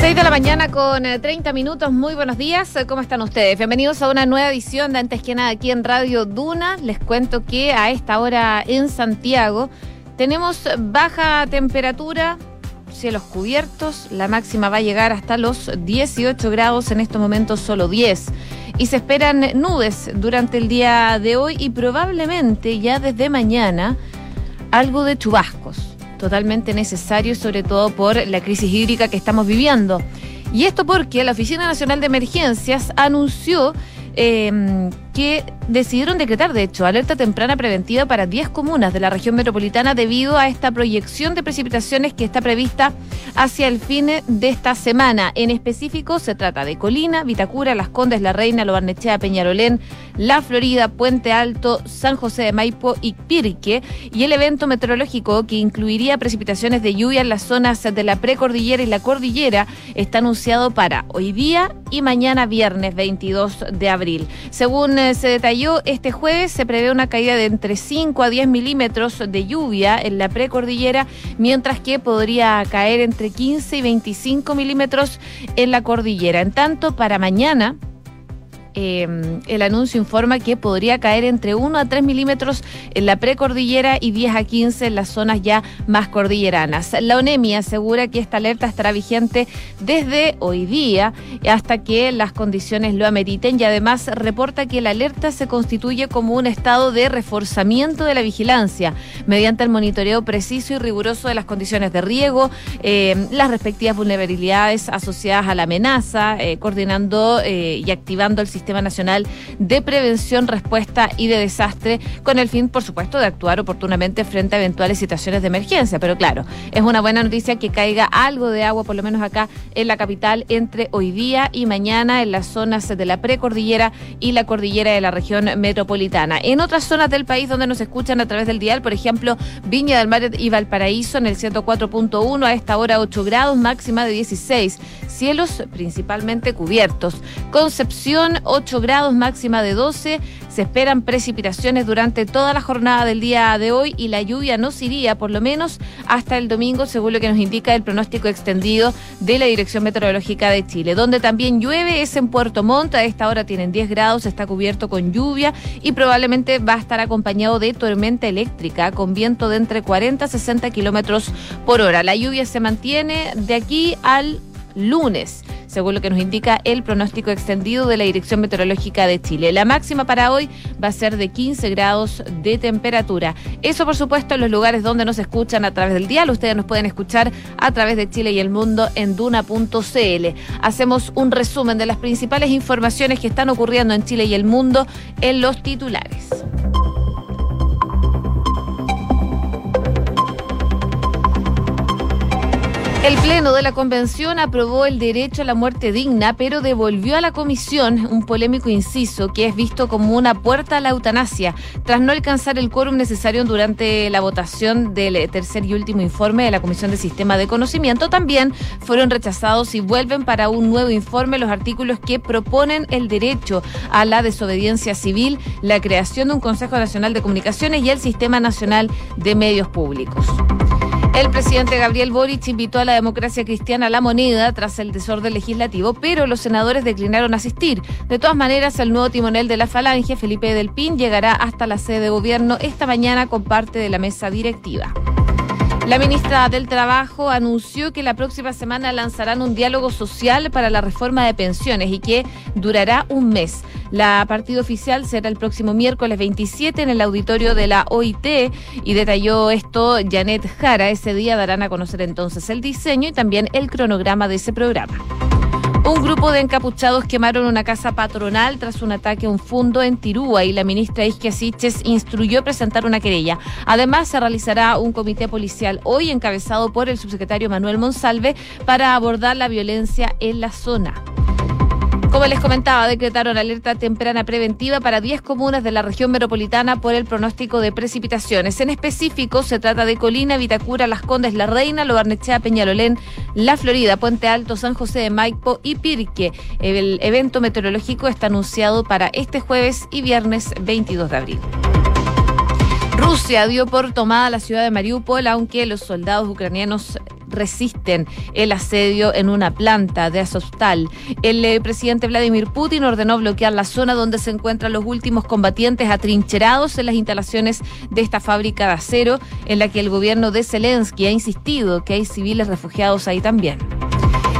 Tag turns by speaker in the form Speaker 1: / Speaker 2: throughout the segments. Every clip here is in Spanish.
Speaker 1: 6 de la mañana con 30 minutos. Muy buenos días. ¿Cómo están ustedes? Bienvenidos a una nueva edición de Antes que nada aquí en Radio Duna. Les cuento que a esta hora en Santiago tenemos baja temperatura, cielos cubiertos. La máxima va a llegar hasta los 18 grados, en estos momentos solo 10. Y se esperan nubes durante el día de hoy y probablemente ya desde mañana algo de chubascos totalmente necesario, sobre todo por la crisis hídrica que estamos viviendo. Y esto porque la Oficina Nacional de Emergencias anunció eh, que decidieron decretar, de hecho, alerta temprana preventiva para 10 comunas de la región metropolitana debido a esta proyección de precipitaciones que está prevista hacia el fin de esta semana. En específico, se trata de Colina, Vitacura, Las Condes, La Reina, Lo Barnechea, Peñarolén, La Florida, Puente Alto, San José de Maipo y Pirque. Y el evento meteorológico que incluiría precipitaciones de lluvia en las zonas de la precordillera y la cordillera está anunciado para hoy día y mañana viernes 22 de abril. Según eh, se detalló, este jueves se prevé una caída de entre 5 a 10 milímetros de lluvia en la precordillera, mientras que podría caer entre 15 y 25 milímetros en la cordillera. En tanto, para mañana, Em, el anuncio informa que podría caer entre 1 a 3 milímetros en la precordillera y 10 a 15 en las zonas ya más cordilleranas. La ONEMI asegura que esta alerta estará vigente desde hoy día hasta que las condiciones lo ameriten y además reporta que la alerta se constituye como un estado de reforzamiento de la vigilancia mediante el monitoreo preciso y riguroso de las condiciones de riego, em, las respectivas vulnerabilidades asociadas a la amenaza, eh, coordinando eh, y activando el sistema Nacional de Prevención, Respuesta y de Desastre, con el fin, por supuesto, de actuar oportunamente frente a eventuales situaciones de emergencia. Pero claro, es una buena noticia que caiga algo de agua, por lo menos acá en la capital, entre hoy día y mañana en las zonas de la precordillera y la cordillera de la región metropolitana. En otras zonas del país donde nos escuchan a través del dial, por ejemplo, Viña del Mar y Valparaíso en el 104.1 a esta hora 8 grados, máxima de 16. Cielos principalmente cubiertos. Concepción 8 grados, máxima de 12. Se esperan precipitaciones durante toda la jornada del día de hoy y la lluvia no iría por lo menos hasta el domingo, según lo que nos indica el pronóstico extendido de la Dirección Meteorológica de Chile. Donde también llueve es en Puerto Montt. A esta hora tienen 10 grados, está cubierto con lluvia y probablemente va a estar acompañado de tormenta eléctrica con viento de entre 40 a 60 kilómetros por hora. La lluvia se mantiene de aquí al lunes según lo que nos indica el pronóstico extendido de la Dirección Meteorológica de Chile. La máxima para hoy va a ser de 15 grados de temperatura. Eso, por supuesto, en los lugares donde nos escuchan a través del dial. Ustedes nos pueden escuchar a través de Chile y el mundo en duna.cl. Hacemos un resumen de las principales informaciones que están ocurriendo en Chile y el mundo en los titulares. El Pleno de la Convención aprobó el derecho a la muerte digna, pero devolvió a la Comisión un polémico inciso que es visto como una puerta a la eutanasia, tras no alcanzar el quórum necesario durante la votación del tercer y último informe de la Comisión de Sistema de Conocimiento. También fueron rechazados y vuelven para un nuevo informe los artículos que proponen el derecho a la desobediencia civil, la creación de un Consejo Nacional de Comunicaciones y el Sistema Nacional de Medios Públicos. El presidente Gabriel Boric invitó a la democracia cristiana a la moneda tras el desorden legislativo, pero los senadores declinaron asistir. De todas maneras, el nuevo timonel de la Falange, Felipe Del Pin, llegará hasta la sede de gobierno esta mañana con parte de la mesa directiva. La ministra del Trabajo anunció que la próxima semana lanzarán un diálogo social para la reforma de pensiones y que durará un mes. La partida oficial será el próximo miércoles 27 en el auditorio de la OIT y detalló esto Janet Jara. Ese día darán a conocer entonces el diseño y también el cronograma de ese programa. Un grupo de encapuchados quemaron una casa patronal tras un ataque a un fondo en Tirúa y la ministra Isquia Siches instruyó presentar una querella. Además, se realizará un comité policial hoy encabezado por el subsecretario Manuel Monsalve para abordar la violencia en la zona. Como les comentaba, decretaron alerta temprana preventiva para 10 comunas de la región metropolitana por el pronóstico de precipitaciones. En específico, se trata de Colina, Vitacura, Las Condes, La Reina, Lo Barnechea, Peñalolén, La Florida, Puente Alto, San José de Maipo y Pirque. El evento meteorológico está anunciado para este jueves y viernes 22 de abril. Rusia dio por tomada la ciudad de Mariupol, aunque los soldados ucranianos resisten el asedio en una planta de Azovstal. El eh, presidente Vladimir Putin ordenó bloquear la zona donde se encuentran los últimos combatientes atrincherados en las instalaciones de esta fábrica de acero, en la que el gobierno de Zelensky ha insistido que hay civiles refugiados ahí también.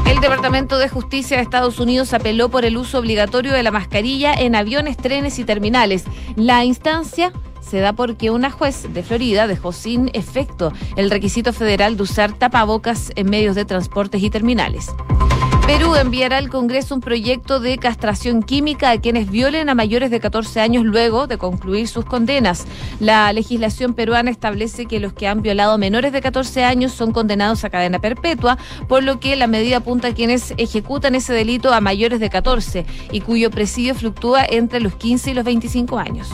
Speaker 1: El Departamento de Justicia de Estados Unidos apeló por el uso obligatorio de la mascarilla en aviones, trenes y terminales. La instancia se da porque una juez de Florida dejó sin efecto el requisito federal de usar tapabocas en medios de transportes y terminales. Perú enviará al Congreso un proyecto de castración química a quienes violen a mayores de 14 años luego de concluir sus condenas. La legislación peruana establece que los que han violado menores de 14 años son condenados a cadena perpetua, por lo que la medida apunta a quienes ejecutan ese delito a mayores de 14 y cuyo presidio fluctúa entre los 15 y los 25 años.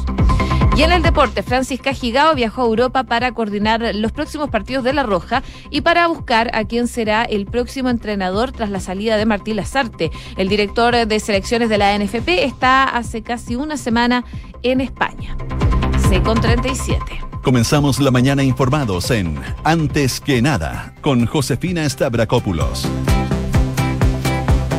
Speaker 1: Y en el deporte, Francisca Gigao viajó a Europa para coordinar los próximos partidos de La Roja y para buscar a quién será el próximo entrenador tras la salida de Martín Lazarte. El director de selecciones de la NFP está hace casi una semana en España. C con 37.
Speaker 2: Comenzamos la mañana informados en Antes que nada con Josefina Stavrakopoulos.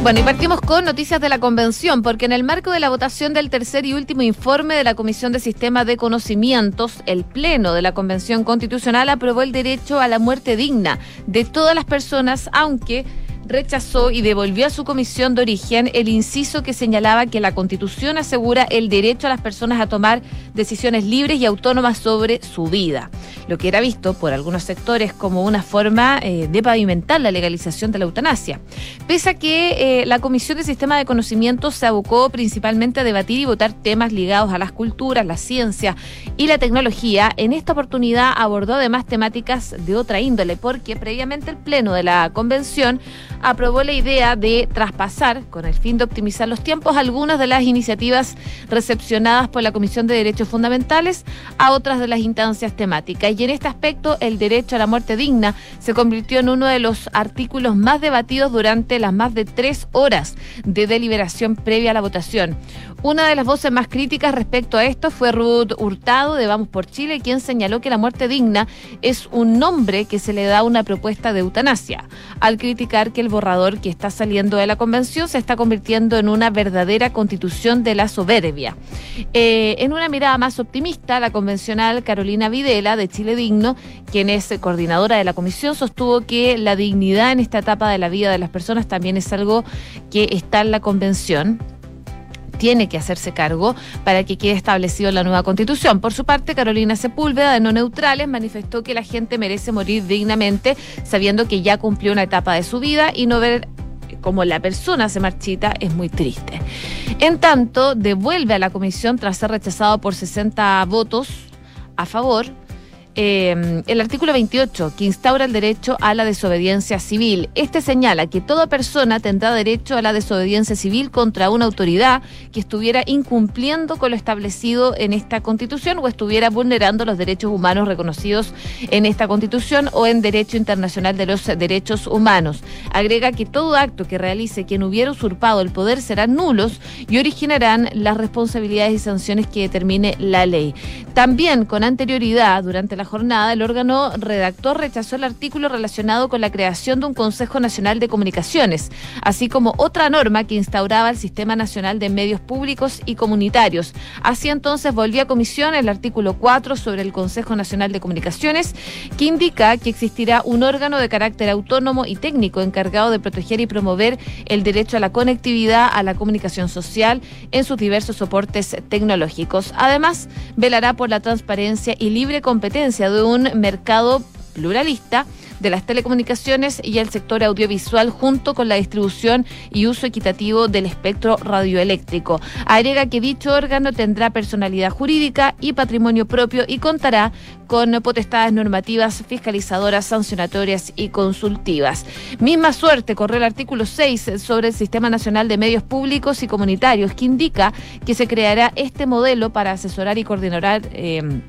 Speaker 1: Bueno, y partimos con noticias de la convención, porque en el marco de la votación del tercer y último informe de la Comisión de Sistema de Conocimientos, el Pleno de la Convención Constitucional aprobó el derecho a la muerte digna de todas las personas, aunque rechazó y devolvió a su comisión de origen el inciso que señalaba que la Constitución asegura el derecho a las personas a tomar decisiones libres y autónomas sobre su vida, lo que era visto por algunos sectores como una forma eh, de pavimentar la legalización de la eutanasia. Pese a que eh, la Comisión de Sistema de Conocimiento se abocó principalmente a debatir y votar temas ligados a las culturas, la ciencia y la tecnología, en esta oportunidad abordó además temáticas de otra índole, porque previamente el Pleno de la Convención aprobó la idea de traspasar, con el fin de optimizar los tiempos, algunas de las iniciativas recepcionadas por la Comisión de Derechos Fundamentales a otras de las instancias temáticas. Y en este aspecto, el derecho a la muerte digna se convirtió en uno de los artículos más debatidos durante las más de tres horas de deliberación previa a la votación. Una de las voces más críticas respecto a esto fue Ruth Hurtado de Vamos por Chile, quien señaló que la muerte digna es un nombre que se le da a una propuesta de eutanasia, al criticar que el borrador que está saliendo de la convención se está convirtiendo en una verdadera constitución de la soberbia. Eh, en una mirada más optimista, la convencional Carolina Videla de Chile Digno, quien es coordinadora de la comisión, sostuvo que la dignidad en esta etapa de la vida de las personas también es algo que está en la convención tiene que hacerse cargo para que quede establecido en la nueva constitución. Por su parte, Carolina Sepúlveda, de No Neutrales, manifestó que la gente merece morir dignamente, sabiendo que ya cumplió una etapa de su vida y no ver cómo la persona se marchita es muy triste. En tanto, devuelve a la comisión tras ser rechazado por 60 votos a favor eh, el artículo 28, que instaura el derecho a la desobediencia civil. Este señala que toda persona tendrá derecho a la desobediencia civil contra una autoridad que estuviera incumpliendo con lo establecido en esta Constitución o estuviera vulnerando los derechos humanos reconocidos en esta Constitución o en derecho internacional de los derechos humanos. Agrega que todo acto que realice quien hubiera usurpado el poder serán nulos y originarán las responsabilidades y sanciones que determine la ley. También con anterioridad, durante la jornada, el órgano redactor rechazó el artículo relacionado con la creación de un Consejo Nacional de Comunicaciones, así como otra norma que instauraba el Sistema Nacional de Medios Públicos y Comunitarios. Así entonces volvió a comisión el artículo 4 sobre el Consejo Nacional de Comunicaciones, que indica que existirá un órgano de carácter autónomo y técnico encargado de proteger y promover el derecho a la conectividad, a la comunicación social en sus diversos soportes tecnológicos. Además, velará por la transparencia y libre competencia de un mercado pluralista de las telecomunicaciones y el sector audiovisual junto con la distribución y uso equitativo del espectro radioeléctrico. Agrega que dicho órgano tendrá personalidad jurídica y patrimonio propio y contará con potestades normativas fiscalizadoras, sancionatorias y consultivas. Misma suerte corre el artículo 6 sobre el Sistema Nacional de Medios Públicos y Comunitarios que indica que se creará este modelo para asesorar y coordinar eh,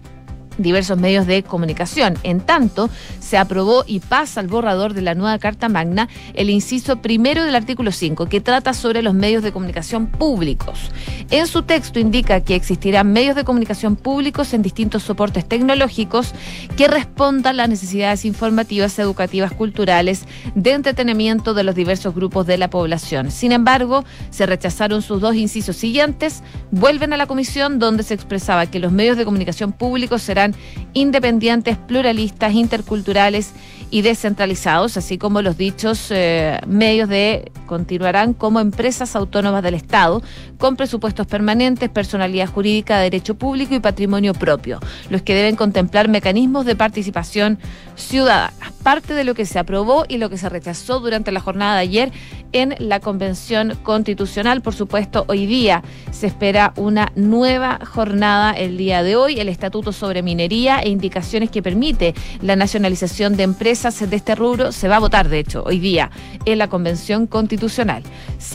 Speaker 1: diversos medios de comunicación. En tanto, se aprobó y pasa al borrador de la nueva Carta Magna el inciso primero del artículo 5, que trata sobre los medios de comunicación públicos. En su texto indica que existirán medios de comunicación públicos en distintos soportes tecnológicos que respondan las necesidades informativas, educativas, culturales, de entretenimiento de los diversos grupos de la población. Sin embargo, se rechazaron sus dos incisos siguientes, vuelven a la comisión donde se expresaba que los medios de comunicación públicos serán independientes, pluralistas, interculturales y descentralizados, así como los dichos eh, medios de continuarán como empresas autónomas del Estado, con presupuestos permanentes, personalidad jurídica, derecho público y patrimonio propio, los que deben contemplar mecanismos de participación ciudadana. Parte de lo que se aprobó y lo que se rechazó durante la jornada de ayer en la Convención Constitucional. Por supuesto, hoy día se espera una nueva jornada el día de hoy, el Estatuto sobre Minería e indicaciones que permite la nacionalización de empresas de este rubro se va a votar, de hecho, hoy día en la Convención Constitucional.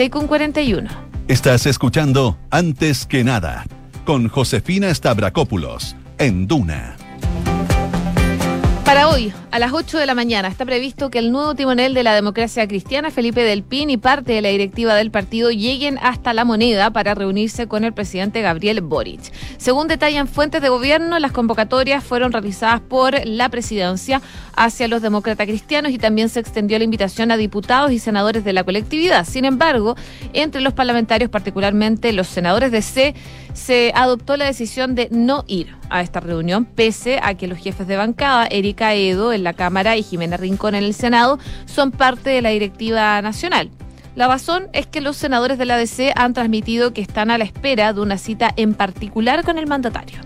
Speaker 1: con 41.
Speaker 2: Estás escuchando Antes que nada con Josefina Stavrakopoulos en Duna.
Speaker 1: Para hoy, a las 8 de la mañana, está previsto que el nuevo timonel de la democracia cristiana, Felipe Del Pin, y parte de la directiva del partido lleguen hasta la moneda para reunirse con el presidente Gabriel Boric. Según detallan fuentes de gobierno, las convocatorias fueron realizadas por la presidencia hacia los demócratas cristianos y también se extendió la invitación a diputados y senadores de la colectividad. Sin embargo, entre los parlamentarios, particularmente los senadores de C, se adoptó la decisión de no ir a esta reunión, pese a que los jefes de bancada, Erika Edo en la Cámara y Jimena Rincón en el Senado, son parte de la directiva nacional. La razón es que los senadores de la ADC han transmitido que están a la espera de una cita en particular con el mandatario.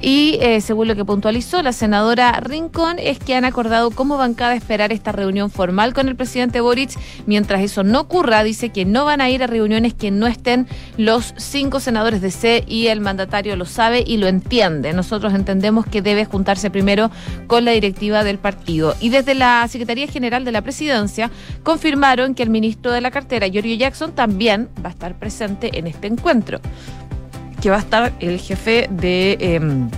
Speaker 1: Y eh, según lo que puntualizó la senadora Rincón, es que han acordado como bancada esperar esta reunión formal con el presidente Boric. Mientras eso no ocurra, dice que no van a ir a reuniones que no estén los cinco senadores de C y el mandatario lo sabe y lo entiende. Nosotros entendemos que debe juntarse primero con la directiva del partido. Y desde la Secretaría General de la Presidencia confirmaron que el ministro de la cartera, Giorgio Jackson, también va a estar presente en este encuentro que va a estar el jefe de... Em,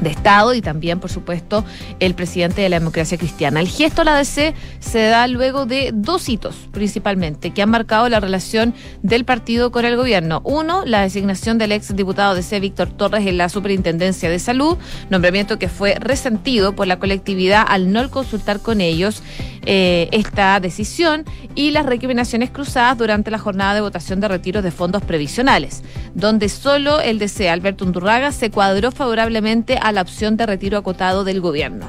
Speaker 1: de Estado y también, por supuesto, el presidente de la democracia cristiana. El gesto a la DC se da luego de dos hitos, principalmente, que han marcado la relación del partido con el gobierno. Uno, la designación del ex diputado DC, Víctor Torres, en la Superintendencia de Salud, nombramiento que fue resentido por la colectividad al no consultar con ellos eh, esta decisión y las recriminaciones cruzadas durante la jornada de votación de retiros de fondos previsionales, donde solo el DC Alberto Undurraga se cuadró favorablemente a la opción de retiro acotado del gobierno.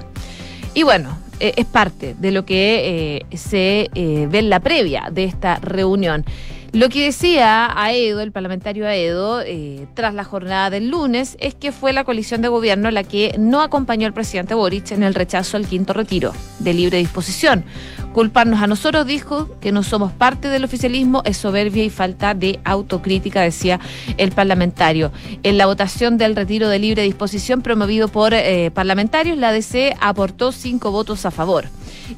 Speaker 1: Y bueno, eh, es parte de lo que eh, se ve en la previa de esta reunión. Lo que decía Aedo, el parlamentario Aedo, eh, tras la jornada del lunes, es que fue la coalición de gobierno la que no acompañó al presidente Boric en el rechazo al quinto retiro de libre disposición. Culparnos a nosotros, dijo, que no somos parte del oficialismo, es soberbia y falta de autocrítica, decía el parlamentario. En la votación del retiro de libre disposición promovido por eh, parlamentarios, la DC aportó cinco votos a favor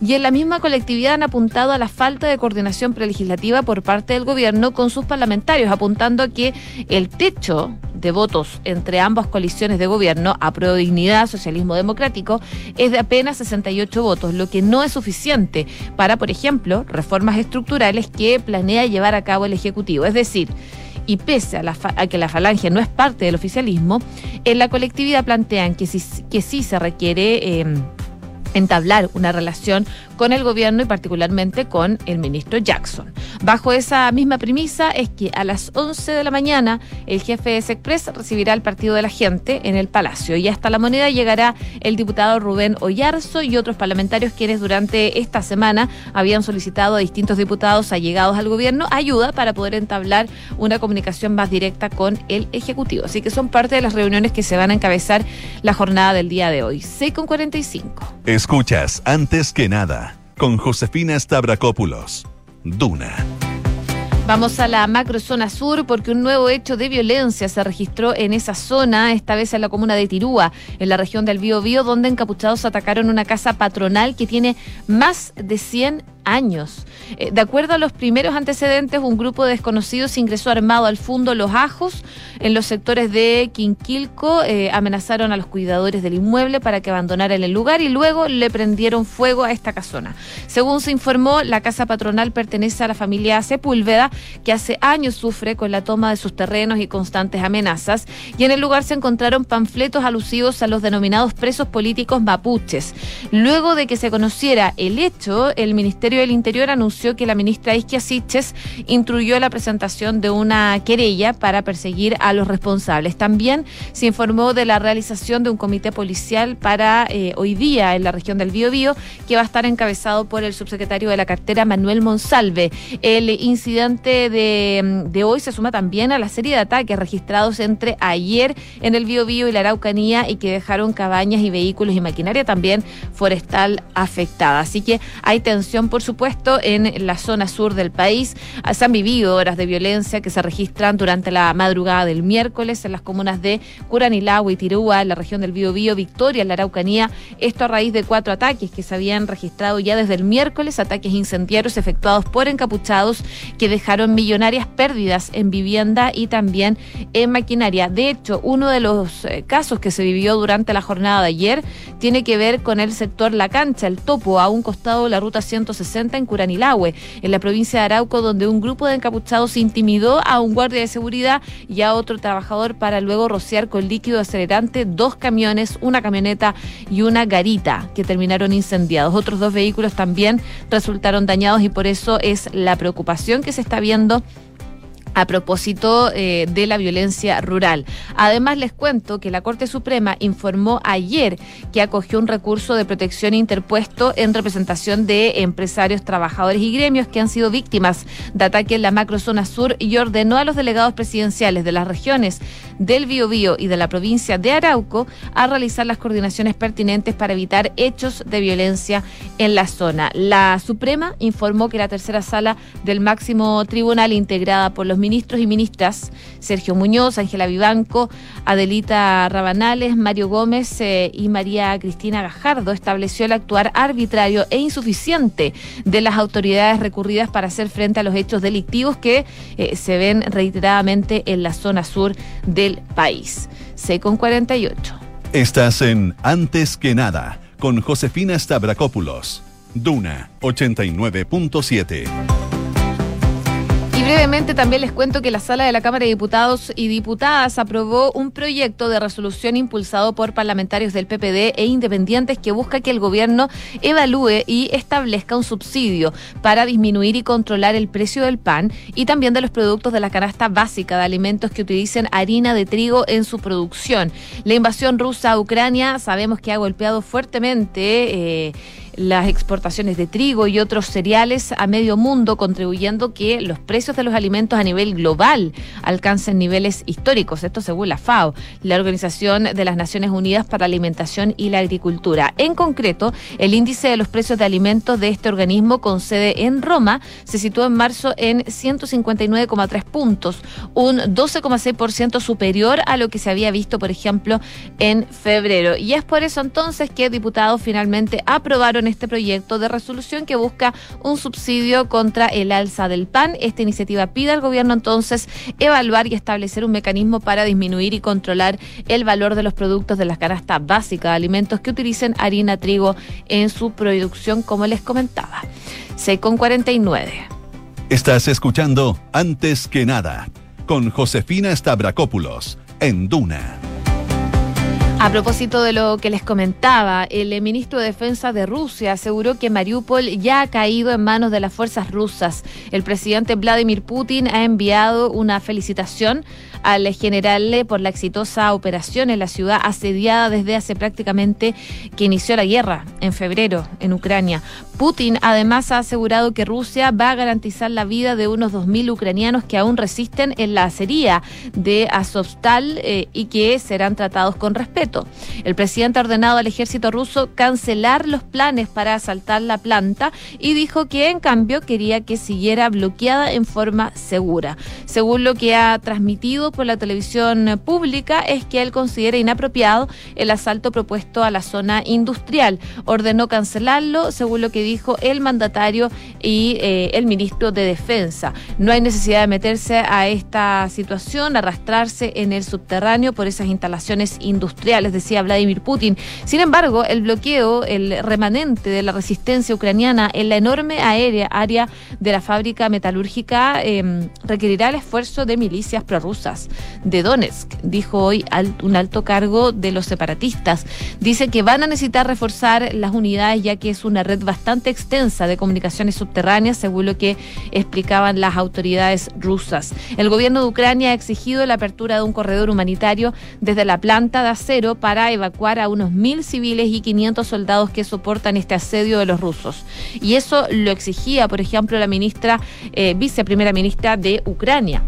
Speaker 1: y en la misma colectividad han apuntado a la falta de coordinación prelegislativa por parte del gobierno con sus parlamentarios, apuntando a que el techo de votos entre ambas coaliciones de gobierno, a Pro Dignidad, Socialismo Democrático, es de apenas 68 votos, lo que no es suficiente para, por ejemplo, reformas estructurales que planea llevar a cabo el Ejecutivo. Es decir, y pese a, que la falange no es parte del oficialismo, en la colectividad plantean que sí, que sí se requiere... Eh, entablar una relación con el gobierno y particularmente con el ministro Jackson. Bajo esa misma premisa es que a las 11 de la mañana el jefe de Sexpress recibirá el partido de la gente en el Palacio y hasta la moneda llegará el diputado Rubén Ollarzo y otros parlamentarios quienes durante esta semana habían solicitado a distintos diputados allegados al gobierno ayuda para poder entablar una comunicación más directa con el Ejecutivo. Así que son parte de las reuniones que se van a encabezar la jornada del día de hoy. 6 con 45.
Speaker 2: Escuchas antes que nada con Josefina Stavrakopoulos. Duna.
Speaker 1: Vamos a la macrozona sur porque un nuevo hecho de violencia se registró en esa zona, esta vez en la comuna de Tirúa, en la región del Bío Bío, donde encapuchados atacaron una casa patronal que tiene más de 100 años. Eh, de acuerdo a los primeros antecedentes, un grupo de desconocidos ingresó armado al fondo Los Ajos en los sectores de Quinquilco, eh, amenazaron a los cuidadores del inmueble para que abandonaran el lugar y luego le prendieron fuego a esta casona. Según se informó, la casa patronal pertenece a la familia Sepúlveda, que hace años sufre con la toma de sus terrenos y constantes amenazas, y en el lugar se encontraron panfletos alusivos a los denominados presos políticos mapuches. Luego de que se conociera el hecho, el Ministerio del Interior anunció que la ministra Isquia Siches instruyó la presentación de una querella para perseguir a los responsables. También se informó de la realización de un comité policial para eh, hoy día en la región del Biobío, que va a estar encabezado por el subsecretario de la cartera Manuel Monsalve. El incidente de, de hoy se suma también a la serie de ataques registrados entre ayer en el Biobío y la Araucanía y que dejaron cabañas y vehículos y maquinaria también forestal afectada. Así que hay tensión, por supuesto, en la zona sur del país. Se han vivido horas de violencia que se registran durante la madrugada del miércoles en las comunas de Curanilagua y Tirúa, en la región del Biobío, Victoria, en la Araucanía. Esto a raíz de cuatro ataques que se habían registrado ya desde el miércoles, ataques incendiarios efectuados por encapuchados que dejaron millonarias pérdidas en vivienda y también en maquinaria. De hecho, uno de los eh, casos que se vivió durante la jornada de ayer tiene que ver con el sector La Cancha, el topo, a un costado de la ruta 160 en En la provincia de Arauco, donde un grupo de encapuchados intimidó a un guardia de seguridad y a otro trabajador para luego rociar con líquido acelerante dos camiones, una camioneta y una garita que terminaron incendiados. Otros dos vehículos también resultaron dañados y por eso es la preocupación que se está viendo a propósito eh, de la violencia rural. Además, les cuento que la Corte Suprema informó ayer que acogió un recurso de protección interpuesto en representación de empresarios, trabajadores y gremios que han sido víctimas de ataque en la macrozona sur y ordenó a los delegados presidenciales de las regiones del Biobío y de la provincia de Arauco a realizar las coordinaciones pertinentes para evitar hechos de violencia en la zona. La Suprema informó que la tercera sala del máximo tribunal integrada por los ministros y ministras Sergio Muñoz, Ángela Vivanco, Adelita Rabanales, Mario Gómez eh, y María Cristina Gajardo estableció el actuar arbitrario e insuficiente de las autoridades recurridas para hacer frente a los hechos delictivos que eh, se ven reiteradamente en la zona sur del país. C con 48.
Speaker 2: Estás en Antes que nada con Josefina Stavrakopoulos. Duna 89.7
Speaker 1: brevemente también les cuento que la sala de la Cámara de Diputados y Diputadas aprobó un proyecto de resolución impulsado por parlamentarios del PPD e independientes que busca que el gobierno evalúe y establezca un subsidio para disminuir y controlar el precio del pan y también de los productos de la canasta básica de alimentos que utilicen harina de trigo en su producción. La invasión rusa a Ucrania sabemos que ha golpeado fuertemente. Eh, las exportaciones de trigo y otros cereales a medio mundo, contribuyendo que los precios de los alimentos a nivel global alcancen niveles históricos. Esto según la FAO, la Organización de las Naciones Unidas para la Alimentación y la Agricultura. En concreto, el índice de los precios de alimentos de este organismo con sede en Roma se situó en marzo en 159,3 puntos, un 12,6% superior a lo que se había visto, por ejemplo, en febrero. Y es por eso entonces que diputados finalmente aprobaron este proyecto de resolución que busca un subsidio contra el alza del pan. Esta iniciativa pide al gobierno entonces evaluar y establecer un mecanismo para disminuir y controlar el valor de los productos de la canasta básica de alimentos que utilicen harina, trigo en su producción, como les comentaba. 6 con 49.
Speaker 2: Estás escuchando Antes que nada con Josefina Stavrakopoulos en Duna.
Speaker 1: A propósito de lo que les comentaba, el ministro de Defensa de Rusia aseguró que Mariupol ya ha caído en manos de las fuerzas rusas. El presidente Vladimir Putin ha enviado una felicitación al general por la exitosa operación en la ciudad asediada desde hace prácticamente que inició la guerra en febrero en Ucrania. Putin además ha asegurado que Rusia va a garantizar la vida de unos 2.000 ucranianos que aún resisten en la acería de Azovstal eh, y que serán tratados con respeto. El presidente ha ordenado al ejército ruso cancelar los planes para asaltar la planta y dijo que en cambio quería que siguiera bloqueada en forma segura. Según lo que ha transmitido por la televisión pública, es que él considera inapropiado el asalto propuesto a la zona industrial. Ordenó cancelarlo, según lo que dijo el mandatario y eh, el ministro de Defensa. No hay necesidad de meterse a esta situación, arrastrarse en el subterráneo por esas instalaciones industriales, decía Vladimir Putin. Sin embargo, el bloqueo, el remanente de la resistencia ucraniana en la enorme aérea, área de la fábrica metalúrgica em, requerirá el esfuerzo de milicias prorrusas de Donetsk, dijo hoy un alto cargo de los separatistas. Dice que van a necesitar reforzar las unidades ya que es una red bastante extensa de comunicaciones subterráneas, según lo que explicaban las autoridades rusas. El gobierno de Ucrania ha exigido la apertura de un corredor humanitario desde la planta de acero para evacuar a unos mil civiles y 500 soldados que soportan este asedio de los rusos. Y eso lo exigía, por ejemplo, la ministra, eh, viceprimera ministra de Ucrania.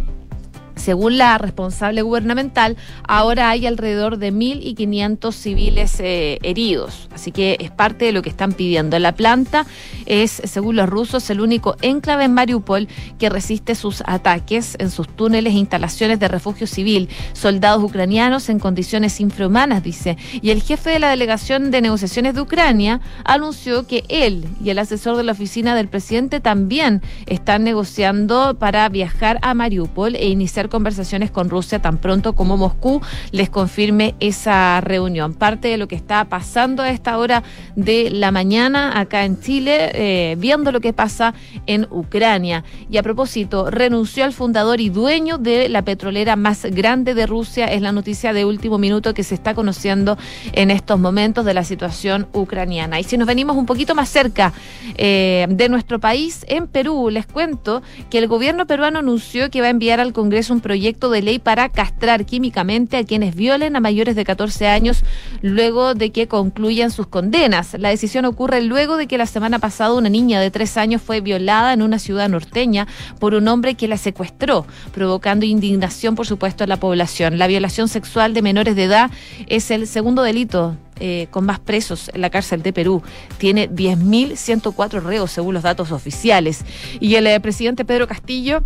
Speaker 1: Según la responsable gubernamental, ahora hay alrededor de 1.500 civiles eh, heridos. Así que es parte de lo que están pidiendo. La planta es, según los rusos, el único enclave en Mariupol que resiste sus ataques en sus túneles e instalaciones de refugio civil. Soldados ucranianos en condiciones infrahumanas, dice. Y el jefe de la delegación de negociaciones de Ucrania anunció que él y el asesor de la oficina del presidente también están negociando para viajar a Mariupol e iniciar conversaciones con Rusia tan pronto como Moscú les confirme esa reunión. Parte de lo que está pasando a esta hora de la mañana acá en Chile, eh, viendo lo que pasa en Ucrania. Y a propósito, renunció al fundador y dueño de la petrolera más grande de Rusia. Es la noticia de último minuto que se está conociendo en estos momentos de la situación ucraniana. Y si nos venimos un poquito más cerca eh, de nuestro país, en Perú, les cuento que el gobierno peruano anunció que va a enviar al Congreso un proyecto de ley para castrar químicamente a quienes violen a mayores de 14 años luego de que concluyan sus condenas. La decisión ocurre luego de que la semana pasada una niña de 3 años fue violada en una ciudad norteña por un hombre que la secuestró, provocando indignación, por supuesto, en la población. La violación sexual de menores de edad es el segundo delito eh, con más presos en la cárcel de Perú. Tiene 10.104 reos según los datos oficiales. Y el eh, presidente Pedro Castillo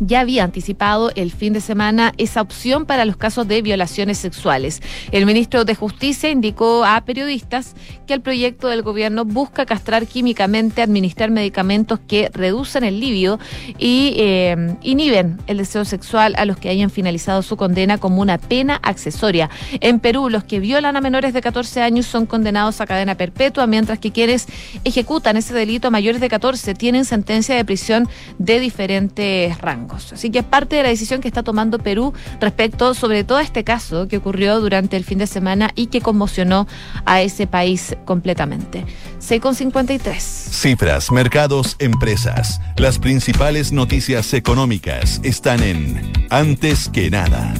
Speaker 1: ya había anticipado el fin de semana esa opción para los casos de violaciones sexuales. El ministro de Justicia indicó a periodistas que el proyecto del gobierno busca castrar químicamente, administrar medicamentos que reducen el libido y eh, inhiben el deseo sexual a los que hayan finalizado su condena como una pena accesoria. En Perú, los que violan a menores de 14 años son condenados a cadena perpetua, mientras que quienes ejecutan ese delito a mayores de 14 tienen sentencia de prisión de diferentes rangos. Así que es parte de la decisión que está tomando Perú respecto sobre todo a este caso que ocurrió durante el fin de semana y que conmocionó a ese país completamente. 6,53.
Speaker 2: Cifras, mercados, empresas. Las principales noticias económicas están en Antes que nada.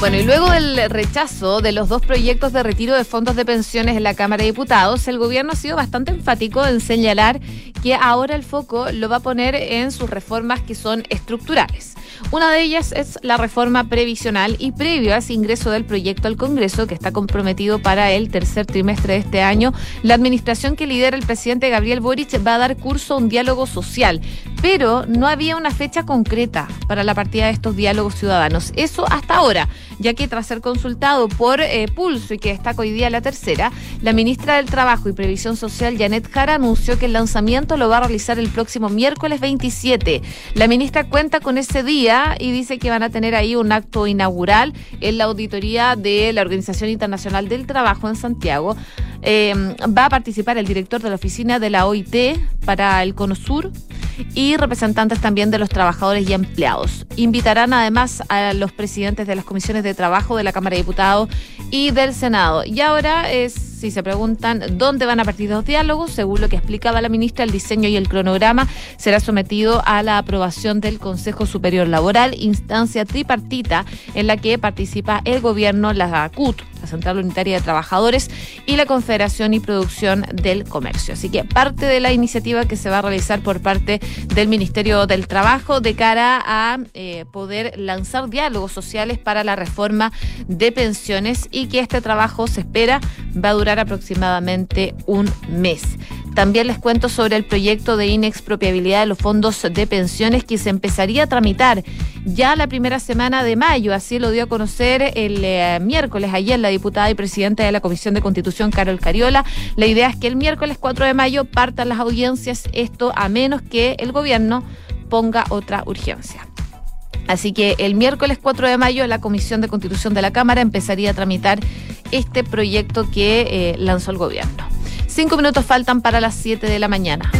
Speaker 1: Bueno, y luego del rechazo de los dos proyectos de retiro de fondos de pensiones en la Cámara de Diputados, el gobierno ha sido bastante enfático en señalar que ahora el foco lo va a poner en sus reformas que son estructurales. Una de ellas es la reforma previsional y previo a ese ingreso del proyecto al Congreso, que está comprometido para el tercer trimestre de este año, la administración que lidera el presidente Gabriel Boric va a dar curso a un diálogo social, pero no había una fecha concreta para la partida de estos diálogos ciudadanos. Eso hasta ahora, ya que tras ser consultado por eh, Pulso y que destaca hoy día la tercera, la ministra del Trabajo y Previsión Social, Janet Jara, anunció que el lanzamiento lo va a realizar el próximo miércoles 27. La ministra cuenta con ese día y dice que van a tener ahí un acto inaugural en la auditoría de la Organización Internacional del Trabajo en Santiago. Eh, va a participar el director de la oficina de la OIT para el Cono Sur y representantes también de los trabajadores y empleados. Invitarán además a los presidentes de las comisiones de trabajo de la Cámara de Diputados y del Senado. Y ahora es si se preguntan dónde van a partir los diálogos, según lo que explicaba la ministra, el diseño y el cronograma será sometido a la aprobación del Consejo Superior Laboral, instancia tripartita en la que participa el gobierno, la CUT, la Central Unitaria de Trabajadores y la Confederación y Producción del Comercio. Así que parte de la iniciativa que se va a realizar por parte del Ministerio del Trabajo de cara a eh, poder lanzar diálogos sociales para la reforma de pensiones y que este trabajo se espera va a aproximadamente un mes. También les cuento sobre el proyecto de inexpropiabilidad de los fondos de pensiones que se empezaría a tramitar ya la primera semana de mayo. Así lo dio a conocer el eh, miércoles ayer la diputada y presidenta de la Comisión de Constitución, Carol Cariola. La idea es que el miércoles 4 de mayo partan las audiencias, esto a menos que el gobierno ponga otra urgencia. Así que el miércoles 4 de mayo la Comisión de Constitución de la Cámara empezaría a tramitar este proyecto que eh, lanzó el gobierno. Cinco minutos faltan para las 7 de la mañana.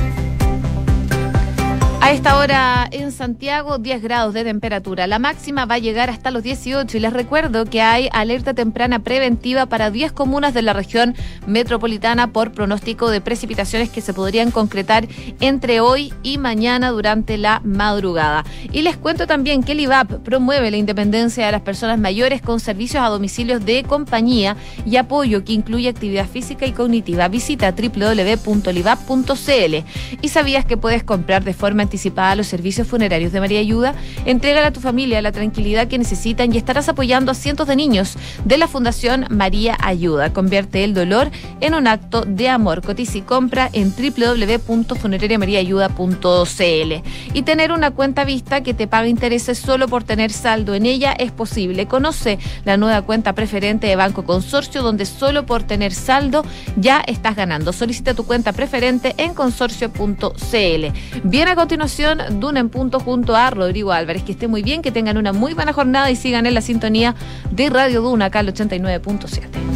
Speaker 1: A esta hora en Santiago, 10 grados de temperatura. La máxima va a llegar hasta los 18 y les recuerdo que hay alerta temprana preventiva para 10 comunas de la región metropolitana por pronóstico de precipitaciones que se podrían concretar entre hoy y mañana durante la madrugada. Y les cuento también que el IVAP promueve la independencia de las personas mayores con servicios a domicilios de compañía y apoyo que incluye actividad física y cognitiva. Visita www.livap.cl. ¿Y sabías que puedes comprar de forma anticipada a los servicios funerarios de María Ayuda, entrega a tu familia la tranquilidad que necesitan y estarás apoyando a cientos de niños de la Fundación María Ayuda. Convierte el dolor en un acto de amor. Cotiza y compra en www.funerariamariaayuda.cl. Y tener una cuenta vista que te paga intereses solo por tener saldo en ella es posible. Conoce la nueva cuenta preferente de Banco Consorcio, donde solo por tener saldo ya estás ganando. Solicita tu cuenta preferente en consorcio.cl. Bien a continuación continuación, Duna en punto junto a Rodrigo Álvarez. Que esté muy bien, que tengan una muy buena jornada y sigan en la sintonía de Radio Duna, acá al 89.7.